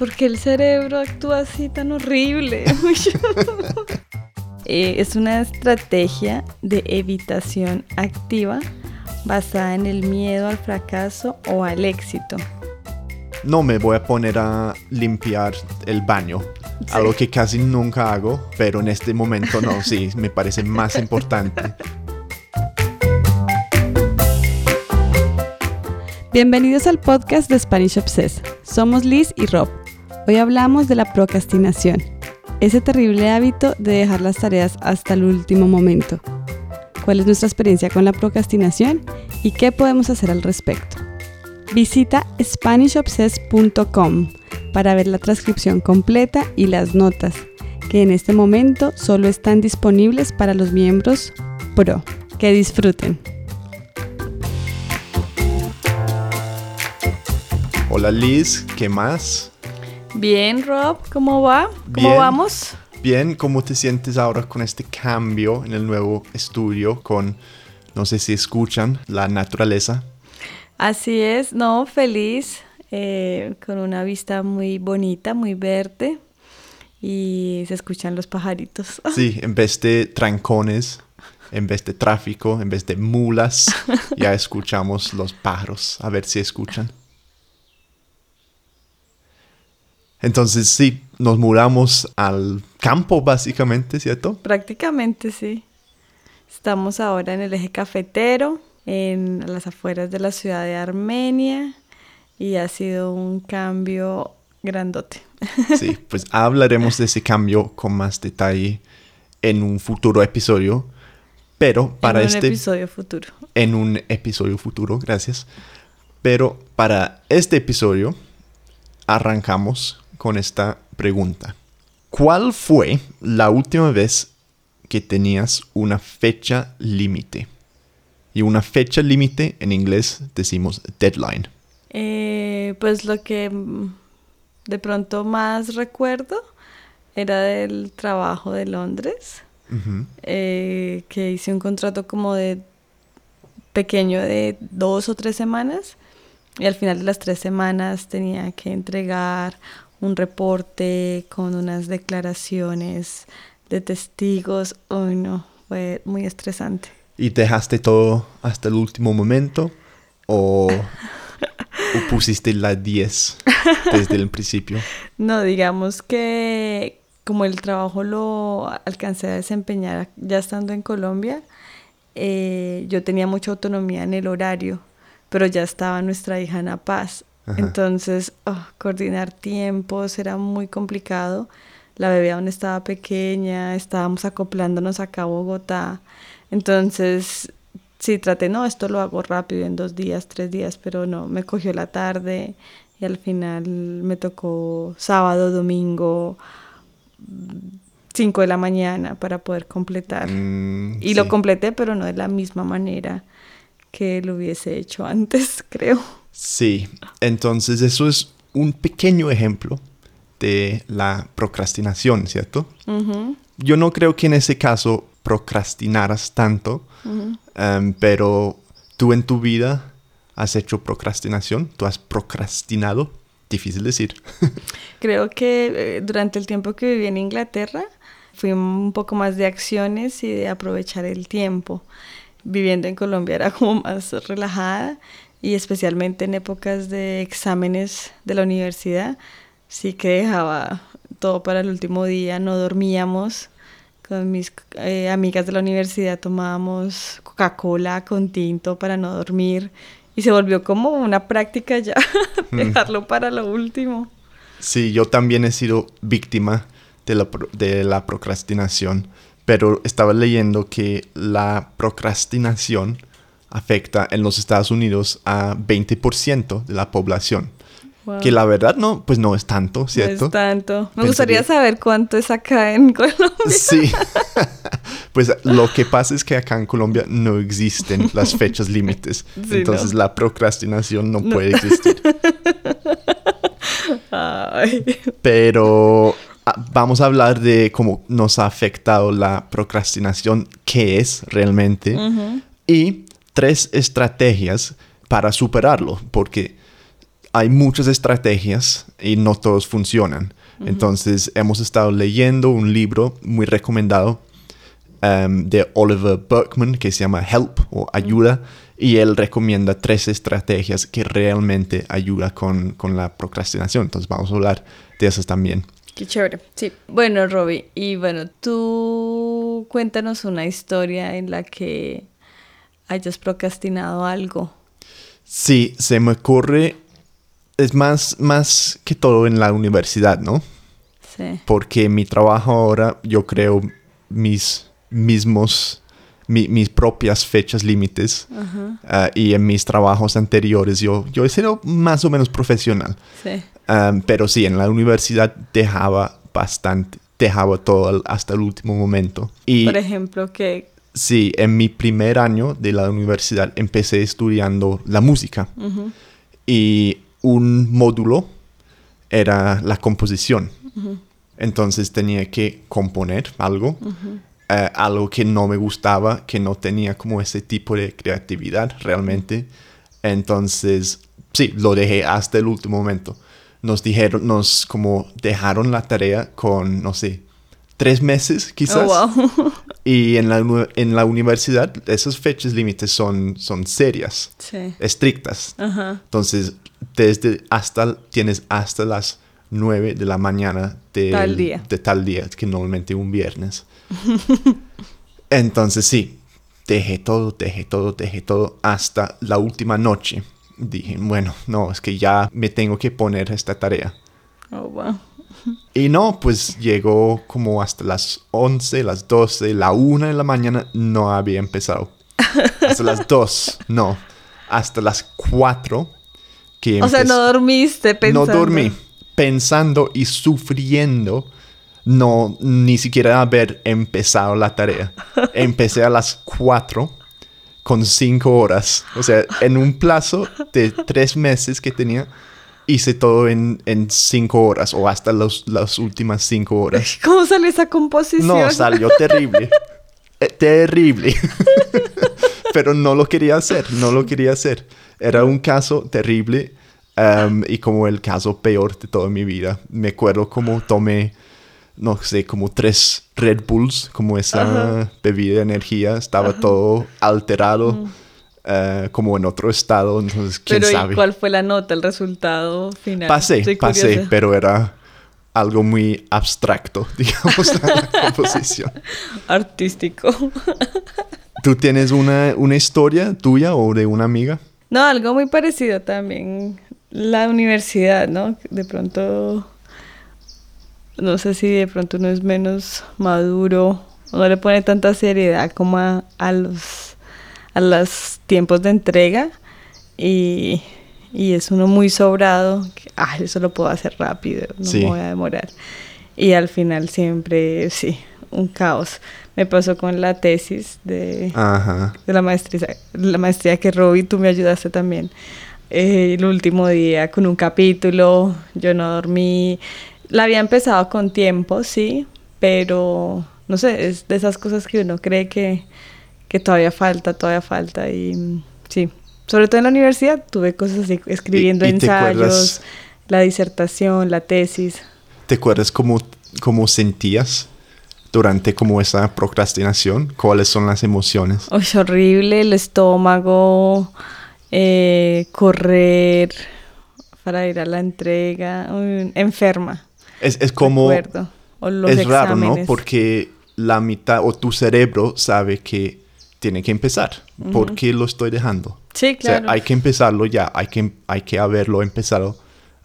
¿Por qué el cerebro actúa así tan horrible? Eh, es una estrategia de evitación activa basada en el miedo al fracaso o al éxito. No me voy a poner a limpiar el baño, algo que casi nunca hago, pero en este momento no, sí, me parece más importante. Bienvenidos al podcast de Spanish Obsess. Somos Liz y Rob. Hoy hablamos de la procrastinación, ese terrible hábito de dejar las tareas hasta el último momento. ¿Cuál es nuestra experiencia con la procrastinación y qué podemos hacer al respecto? Visita SpanishObsess.com para ver la transcripción completa y las notas, que en este momento solo están disponibles para los miembros Pro. Que disfruten. Hola Liz, ¿qué más? Bien, Rob, ¿cómo va? ¿Cómo Bien. vamos? Bien, ¿cómo te sientes ahora con este cambio en el nuevo estudio? Con, no sé si escuchan, la naturaleza. Así es, no, feliz, eh, con una vista muy bonita, muy verde y se escuchan los pajaritos. Sí, en vez de trancones, en vez de tráfico, en vez de mulas, ya escuchamos los pájaros. A ver si escuchan. Entonces sí, nos mudamos al campo básicamente, ¿cierto? Prácticamente sí. Estamos ahora en el eje cafetero, en las afueras de la ciudad de Armenia y ha sido un cambio grandote. Sí, pues hablaremos de ese cambio con más detalle en un futuro episodio, pero para en este... un episodio futuro. en un episodio futuro, gracias. Pero para este episodio arrancamos con esta pregunta. ¿Cuál fue la última vez que tenías una fecha límite? Y una fecha límite en inglés decimos deadline. Eh, pues lo que de pronto más recuerdo era del trabajo de Londres, eh, que hice un contrato como de pequeño de dos o tres semanas y al final de las tres semanas tenía que entregar un reporte con unas declaraciones de testigos. Uy, no, fue muy estresante. ¿Y dejaste todo hasta el último momento? ¿O, o pusiste la 10 desde el principio? No, digamos que como el trabajo lo alcancé a desempeñar ya estando en Colombia, eh, yo tenía mucha autonomía en el horario, pero ya estaba nuestra hija Ana Paz. Ajá. Entonces, oh, coordinar tiempos era muy complicado. La bebé aún estaba pequeña, estábamos acoplándonos acá a Bogotá. Entonces, sí, traté, no, esto lo hago rápido en dos días, tres días, pero no, me cogió la tarde y al final me tocó sábado, domingo, 5 de la mañana para poder completar. Mm, y lo completé, pero no de la misma manera que lo hubiese hecho antes, creo. Sí, entonces eso es un pequeño ejemplo de la procrastinación, ¿cierto? Ujú, Yo no creo que en ese caso procrastinaras tanto, ujú. em, pero tú en tu vida has hecho procrastinación, tú has procrastinado, difícil decir. Creo que eh, durante el tiempo que viví en Inglaterra fui un poco más de acciones y de aprovechar el tiempo. Viviendo en Colombia era como más relajada y especialmente en épocas de exámenes de la universidad, sí que dejaba todo para el último día, no dormíamos. Con mis eh, amigas de la universidad tomábamos Coca-Cola con tinto para no dormir y se volvió como una práctica ya dejarlo para lo último. Sí, yo también he sido víctima de la, pro- de la procrastinación, pero estaba leyendo que la procrastinación afecta en los Estados Unidos a 20% de la población. Wow. Que la verdad no, pues no es tanto, No ¿cierto? es tanto. Me Pensaría- gustaría saber cuánto es acá en Colombia. Sí. pues lo que pasa es que acá en Colombia no existen las fechas límites. Sí, entonces no. la procrastinación no, No. puede existir. Ay. Pero vamos a hablar de cómo nos ha afectado la procrastinación, qué es realmente, y tres estrategias para superarlo, porque hay muchas estrategias y no todos funcionan. Entonces hemos estado leyendo un libro muy recomendado um, de Oliver Berkman que se llama Help o Ayuda y él recomienda tres estrategias que realmente ayudan con, con la procrastinación. Entonces vamos a hablar de esas también. Qué chévere. Sí. Bueno, Robbie, y bueno, tú cuéntanos una historia en la que hayas procrastinado algo. Sí, se me ocurre, es más, más que todo en la universidad, ¿no? Sí. Porque mi trabajo ahora, yo creo mis mismos, mi- mis propias fechas límites. Ah, y en mis trabajos anteriores yo, yo he sido más o menos profesional. Sí. Um, pero sí, en la universidad dejaba bastante, dejaba todo hasta el último momento. Y Por ejemplo, que... sí, en mi primer año de la universidad empecé estudiando la música. Y un módulo era la composición. Entonces tenía que componer algo, eh, algo que no me gustaba, que no tenía como ese tipo de creatividad realmente. Entonces, sí, lo dejé hasta el último momento. Nos dijeron, nos como dejaron la tarea con, no sé, tres meses quizás. Oh, wow. Y en la, en la universidad esas fechas límites son, son serias, sí. estrictas. Entonces, desde hasta, tienes hasta las 9 de la mañana de Tal día. de tal día, que normalmente un viernes. Entonces, sí, dejé todo, dejé todo, dejé todo hasta la última noche. Dije, bueno, no, es que ya me tengo que poner esta tarea. Oh, wow. Y no, pues llegó como hasta las 11, las 12, la 1 de la mañana no había empezado. Hasta las 2, no. Hasta las 4 que O sea, no dormiste pensando. No dormí. Pensando y sufriendo no ni siquiera haber empezado la tarea. Empecé a las 4 con 5 horas. O sea, en un plazo de 3 meses que tenía, hice todo en 5 horas o hasta los, las últimas 5 horas. ¿Cómo sale esa composición? No, salió terrible. Eh, terrible. Pero no lo quería hacer, no lo quería hacer. Era un caso terrible um, y como el caso peor de toda mi vida. Me acuerdo como tomé, no sé, como tres Red Bulls, como esa Ajá. bebida de energía. Estaba todo alterado, eh, como en otro estado. Entonces, quién Pero ¿y sabe. cuál fue la nota, el resultado final? Pasé, pasé, pero era algo muy abstracto, digamos, la composición. Artístico. ¿Tú tienes una, una historia tuya o de una amiga? No, algo muy parecido también. La universidad, ¿no? De pronto, no sé si de pronto uno es menos maduro, no le pone tanta seriedad como a, a los a los tiempos de entrega y, y es uno muy sobrado, que, ah, eso lo puedo hacer rápido, no Sí. me voy a demorar. Y al final siempre, sí, un caos. Me pasó con la tesis de, Ajá. de la maestría, la maestría que Robbie, tú me ayudaste también. Eh, el último día con un capítulo, yo no dormí. La había empezado con tiempo, sí, pero no sé, es de esas cosas que uno cree que, que todavía falta, todavía falta. Y sí, sobre todo en la universidad tuve cosas así, escribiendo y ensayos, acuerdas? la disertación, la tesis. ¿Te acuerdas cómo, cómo sentías durante como esa procrastinación? ¿Cuáles son las emociones? Uy, horrible, el estómago, eh, correr para ir a la entrega, enferma. Es, es como... recuerdo. O los es raro, ¿no? Porque la mitad o tu cerebro sabe que tiene que empezar. ¿Por qué lo estoy dejando? Sí, O sea, claro. hay que empezarlo ya, hay que, hay que haberlo empezado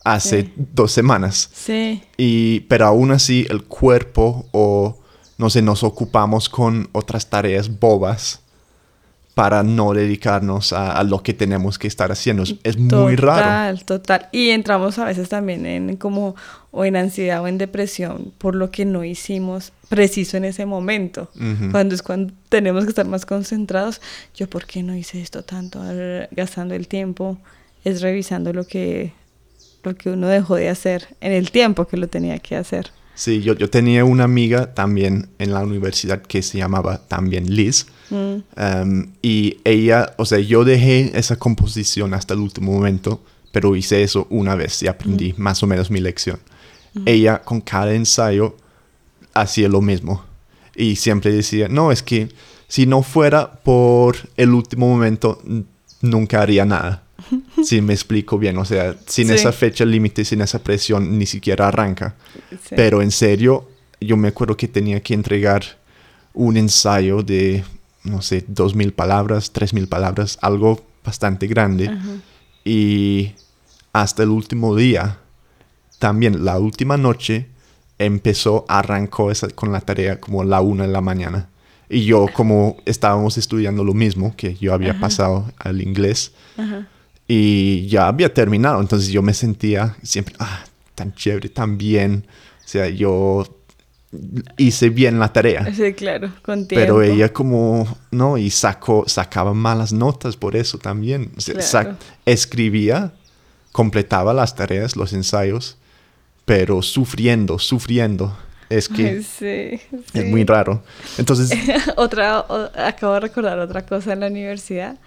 hace Sí. dos semanas. Sí, Y, pero aún así el cuerpo o, no sé, nos ocupamos con otras tareas bobas para no dedicarnos a, a lo que tenemos que estar haciendo. Es, es muy raro. Total, total. Y entramos a veces también en como o en ansiedad o en depresión por lo que no hicimos preciso en ese momento. Ujú. Cuando es cuando tenemos que estar más concentrados. Yo, ¿por qué no hice esto tanto? Gastando el tiempo es revisando lo que, lo que uno dejó de hacer en el tiempo que lo tenía que hacer. Sí, yo, yo tenía una amiga también en la universidad que se llamaba también Liz. Mm, Um, y ella, o sea, yo dejé esa composición hasta el último momento pero hice eso una vez y aprendí más o menos mi lección. Ella con cada ensayo hacía lo mismo y siempre decía, no, es que si no fuera por el último momento, nunca haría nada. Si me explico bien, o sea, sin Sí. esa fecha límite, sin esa presión, ni siquiera arranca. Sí. Pero en serio, yo me acuerdo que tenía que entregar un ensayo de, no sé, dos mil palabras, tres mil palabras, algo bastante grande. Y hasta el último día, también la última noche, empezó, arrancó esa, con la tarea como la una de la mañana. Y yo, como estábamos estudiando lo mismo, que yo había pasado al inglés, y ya había terminado. Entonces yo me sentía siempre, ah, tan chévere, tan bien. O sea, yo hice bien la tarea. Sí, claro, con tiempo. Pero ella como, no, y sacó, sacaba malas notas por eso también. Claro. escribía, completaba las tareas, los ensayos, pero sufriendo, sufriendo. Es que Ay, sí, es sí. muy raro. Entonces, otra, o- acabo de recordar otra cosa en la universidad.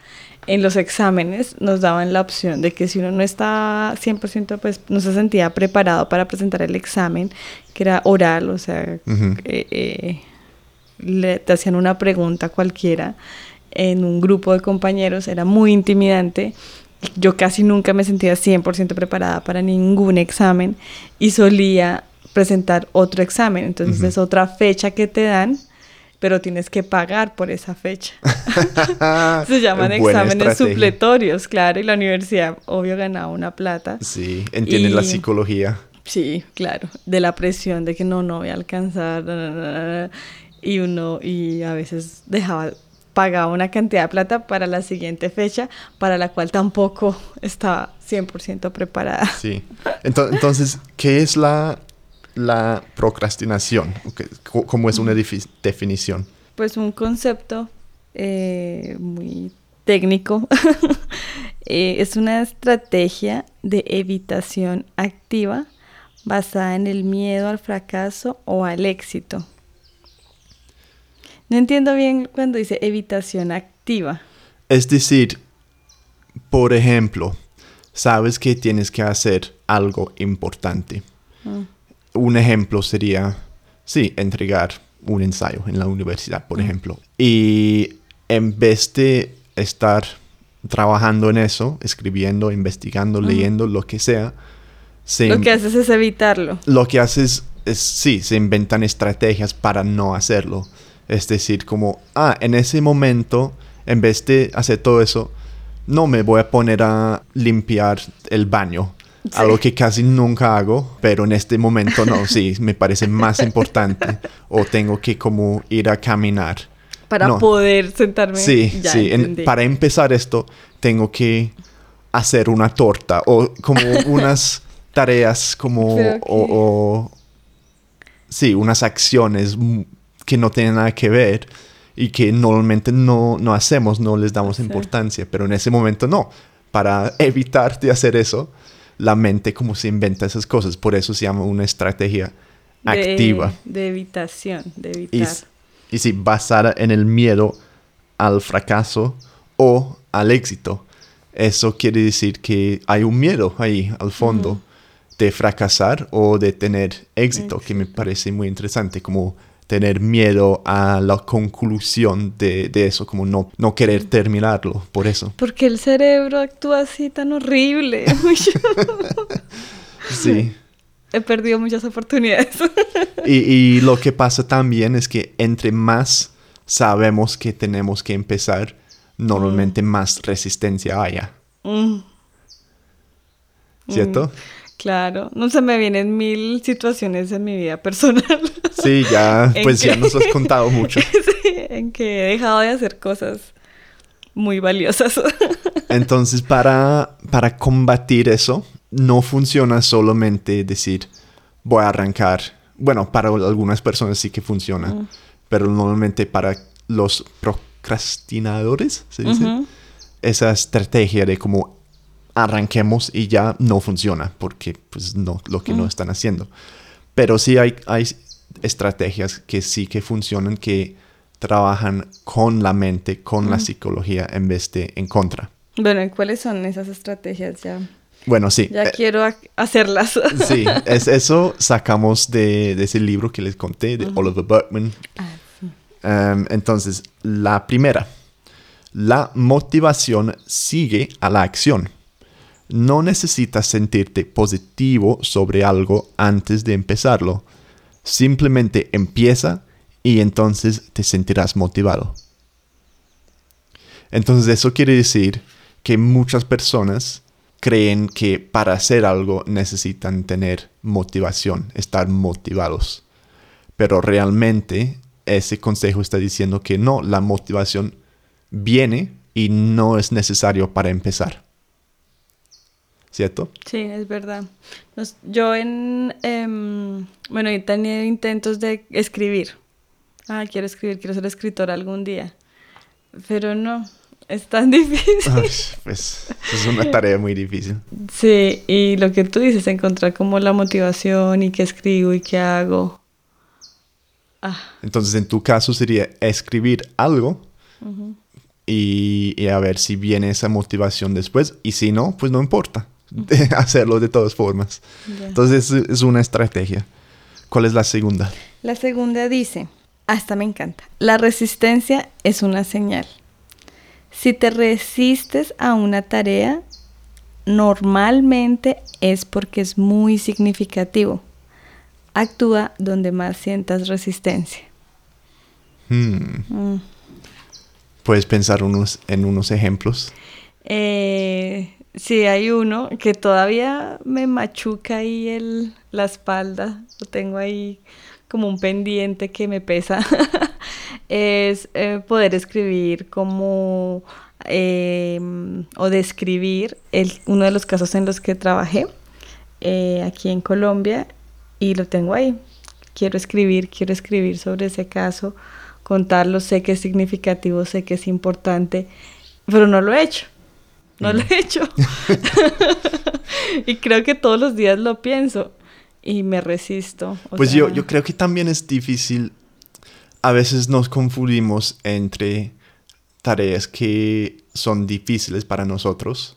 En los exámenes nos daban la opción de que si uno no estaba 100%, pues no se sentía preparado para presentar el examen, que era oral, o sea, eh, eh, le, te hacían una pregunta cualquiera en un grupo de compañeros, era muy intimidante. Yo casi nunca me sentía 100% preparada para ningún examen y solía presentar otro examen. Entonces Ujú. es otra fecha que te dan, pero tienes que pagar por esa fecha. Se llaman buena exámenes estrategia. supletorios, claro, y la universidad obvio ganaba una plata. Sí, entienden la psicología. Sí, claro, de la presión de que no, no voy a alcanzar, na, na, na, na, y uno, y a veces dejaba, pagaba una cantidad de plata para la siguiente fecha, para la cual tampoco estaba 100% preparada. Sí. Ento- Entonces, ¿qué es la, la procrastinación? ¿Cómo es una defi- definición? Pues un concepto eh, muy técnico, Eh, es una estrategia de evitación activa basada en el miedo al fracaso o al éxito. No entiendo bien cuando dice evitación activa. Es decir, por ejemplo, sabes que tienes que hacer algo importante. Mm. Un ejemplo sería, sí, entregar un ensayo en la universidad, por ejemplo. Y en vez de estar trabajando en eso, escribiendo, investigando, leyendo, lo que sea, se Lo que haces es evitarlo. lo que haces es, sí, se inventan estrategias para no hacerlo. Es decir, como, ah, en ese momento, en vez de hacer todo eso, no me voy a poner a limpiar el baño. Sí. Algo que casi nunca hago, pero en este momento no, sí, me parece más importante. O tengo que como ir a caminar. Para No. poder sentarme. Sí, Ya sí. en- para empezar esto, tengo que hacer una torta o como unas tareas como... Pero o, o- sí, unas acciones que no tienen nada que ver y que normalmente no, no hacemos, no les damos Sí. importancia, pero en ese momento no. Para evitar de hacer eso, la mente como se inventa esas cosas, por eso se llama una estrategia De- activa. De evitación, de Y, evitar. s- y sí, basada en el miedo al fracaso o al éxito. Eso quiere decir que hay un miedo ahí al fondo de fracasar o de tener éxito, que me parece muy interesante, como tener miedo a la conclusión de, de eso, como no, no querer terminarlo, por eso. Porque el cerebro actúa así tan horrible. Sí. He perdido muchas oportunidades. Y, y lo que pasa también es que entre más sabemos que tenemos que empezar, normalmente más resistencia haya, Mm, ¿cierto? Claro, no se me vienen mil situaciones en mi vida personal Sí, ya, ¿En pues ya nos has contado mucho. Sí, en que he dejado de hacer cosas muy valiosas. Entonces, para, para combatir eso, no funciona solamente decir, voy a arrancar. Bueno, para algunas personas sí que funciona, pero normalmente para los procrastinadores, ¿se dice? Esa estrategia de como arranquemos y ya no funciona, porque pues no, lo que no Mm. están haciendo. Pero sí hay, hay estrategias que sí que funcionan, que trabajan con la mente, con la Mm. psicología en vez de en contra. Bueno, ¿y cuáles son esas estrategias ya? Bueno, sí. Ya eh, quiero ha- hacerlas. Sí, es, eso sacamos de, de ese libro que les conté, de Oliver Burkeman. Ah, sí. Um, entonces, la primera, la motivación sigue a la acción. No necesitas sentirte positivo sobre algo antes de empezarlo. Simplemente empieza y entonces te sentirás motivado. Entonces eso quiere decir que muchas personas creen que para hacer algo necesitan tener motivación, estar motivados. Pero realmente ese consejo está diciendo que no, la motivación viene y no es necesario para empezar. ¿Cierto? Sí, es verdad. Nos- yo en, em, bueno, he tenido intentos de escribir. Ah, quiero escribir, quiero ser escritora algún día. Pero no, es tan difícil. Ay, pues es una tarea muy difícil. Sí, y lo que tú dices, encontrar como la motivación y qué escribo y qué hago. Ah, Entonces, en tu caso sería escribir algo y, y a ver si viene esa motivación después. Y si no, pues no importa. Hacerlo de todas formas. Entonces, es, es una estrategia. ¿Cuál es la segunda? La segunda dice, hasta me encanta, la resistencia es una señal. Si te resistes a una tarea, normalmente es porque es muy significativo. Actúa donde más sientas resistencia. Hmm, Mm. Puedes pensar unos, en unos ejemplos. Eh, sí, hay uno que todavía me machuca ahí el, la espalda. Lo tengo ahí como un pendiente que me pesa. es eh, poder escribir como eh, o describir el, uno de los casos en los que trabajé eh, aquí en Colombia y lo tengo ahí. Quiero escribir, quiero escribir sobre ese caso, contarlo, sé que es significativo, sé que es importante, pero no lo he hecho. No lo he hecho. y creo que todos los días lo pienso y me resisto. o Pues yo, sea, yo creo que también es difícil. A veces nos confundimos entre tareas que son difíciles para nosotros,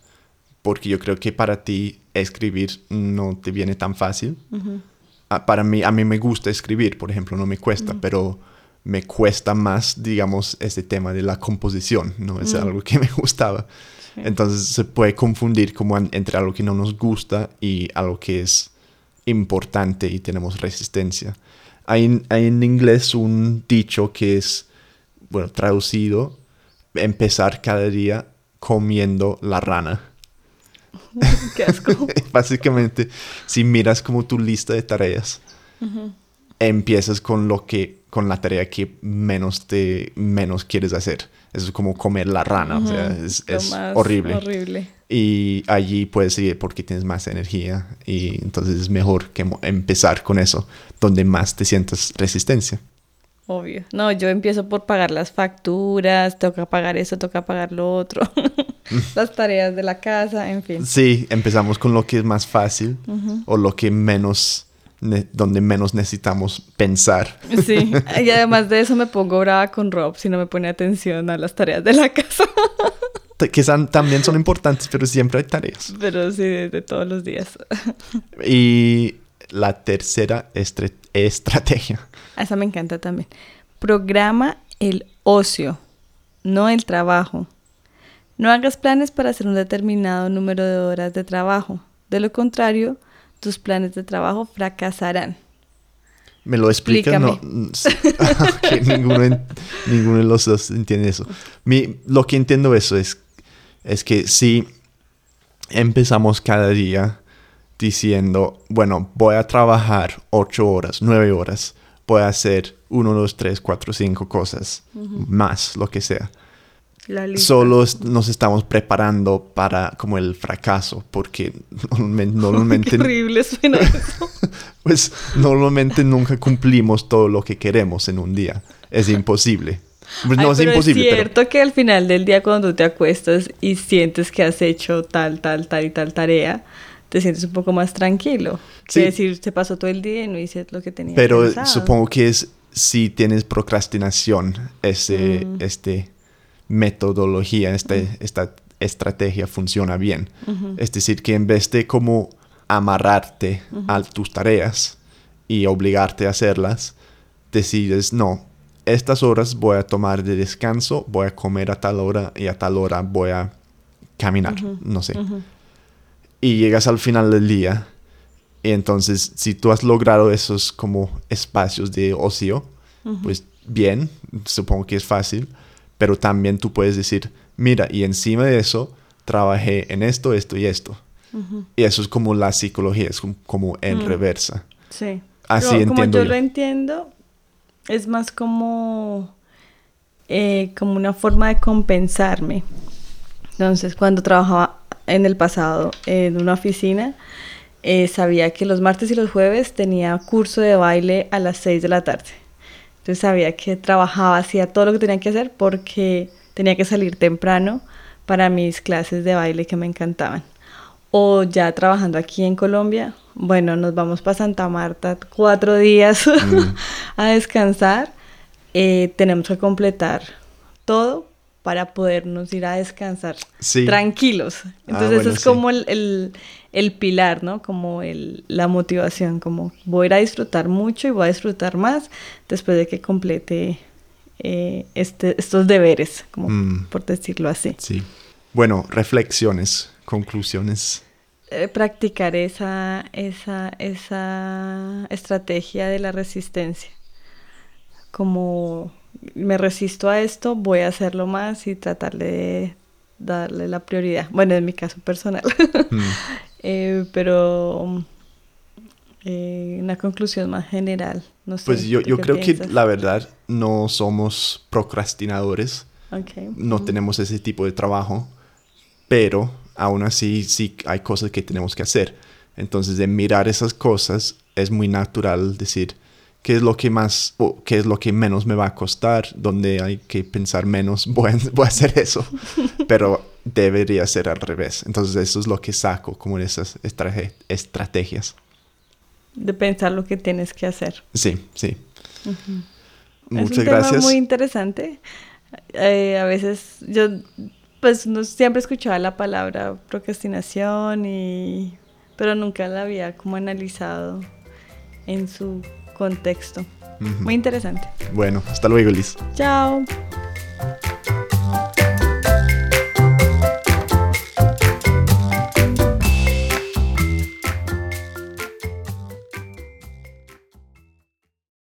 porque yo creo que para ti escribir no te viene tan fácil. ujú, Ah, para mí, a mí me gusta escribir, por ejemplo, no me cuesta, pero me cuesta más, digamos, este tema de la composición, ¿no? Es algo que me gustaba. Sí. Entonces se puede confundir como en- entre algo que no nos gusta y algo que es importante y tenemos resistencia. Hay, en- hay en inglés un dicho que es, bueno, traducido, empezar cada día comiendo la rana. Qué asco. Básicamente, si miras como tu lista de tareas, empiezas con lo que con la tarea que menos te menos quieres hacer. Es como comer la rana, o sea, es, horrible. Horrible. Y allí puedes seguir porque tienes más energía y entonces es mejor que empezar con eso, donde más te sientas resistencia. Obvio. No, yo empiezo por pagar las facturas, toca pagar eso, toca pagar lo otro, las tareas de la casa, en fin. Sí, empezamos con lo que es más fácil o lo que menos, donde menos necesitamos pensar. Sí, y además de eso me pongo brava con Rob si no me pone atención a las tareas de la casa. Que son- también son importantes, pero siempre hay tareas. Pero sí, de, de todos los días. Y la tercera estrategia. Esa me encanta también. Programa el ocio, no el trabajo. No hagas planes para hacer un determinado número de horas de trabajo. De lo contrario, tus planes de trabajo fracasarán. ¿Me lo explica? No. Ok, ninguno, ninguno de los dos entiende eso. Mi, lo que entiendo eso es, es que si empezamos cada día diciendo, bueno, voy a trabajar ocho horas, nueve horas, voy a hacer uno, dos, tres, cuatro, cinco cosas, más, lo que sea. Solo es- nos estamos preparando para como el fracaso, porque normalmente, Qué horrible suena eso. pues normalmente nunca cumplimos todo lo que queremos en un día. Es imposible. Pues no Ay, es pero imposible, es pero cierto que al final del día cuando tú te acuestas y sientes que has hecho tal, tal, tal y tal tarea, te sientes un poco más tranquilo. Sí. Que decir, se pasó todo el día y no hice lo que tenía pero pensado. supongo que es si tienes procrastinación, ese, Mm. este metodología, este, esta estrategia funciona bien. Es decir, que en vez de como amarrarte a tus tareas y obligarte a hacerlas, decides, no, estas horas voy a tomar de descanso, voy a comer a tal hora y a tal hora voy a caminar, no sé. Y llegas al final del día y entonces si tú has logrado esos como espacios de ocio, pues bien, supongo que es fácil, pero también tú puedes decir, mira, y encima de eso trabajé en esto, esto y esto. Y eso es como la psicología, es como, en reversa. Sí. Así entiendo. Como yo, lo entiendo, es más como, eh, como una forma de compensarme. Entonces, cuando trabajaba en el pasado en una oficina, eh, sabía que los martes y los jueves tenía curso de baile a las 6 de la tarde. Entonces sabía que trabajaba, hacía todo lo que tenía que hacer porque tenía que salir temprano para mis clases de baile que me encantaban. O ya trabajando aquí en Colombia, bueno, nos vamos para Santa Marta cuatro días mm. a descansar. Eh, tenemos que completar todo para podernos ir a descansar tranquilos. Ah, Entonces eso es como el, el, pilar, ¿no? Como el, la motivación, como voy a ir a disfrutar mucho y voy a disfrutar más después de que complete eh, este, estos deberes, como mm. por decirlo así. Sí. Bueno, reflexiones, conclusiones. Eh, practicar esa, esa, esa estrategia de la resistencia. Como me resisto a esto, voy a hacerlo más y tratar de darle la prioridad. Bueno, en mi caso personal. Mm. Eh, pero eh, una conclusión más general. No sé, pues yo, yo creo que la verdad no somos procrastinadores. No tenemos ese tipo de trabajo. Pero aún así sí hay cosas que tenemos que hacer. Entonces de mirar esas cosas es muy natural decir, qué es lo que más o qué es lo que menos me va a costar, donde hay que pensar menos, voy a, hacer eso. Pero debería ser al revés. Entonces eso es lo que saco como en esas estrategias. De pensar lo que tienes que hacer. Sí, sí. Muchas es un gracias. Tema muy interesante. Eh, a veces yo pues no siempre escuchaba la palabra procrastinación y pero nunca la había como analizado en su contexto. Muy interesante. Bueno, hasta luego, Liz. Chao.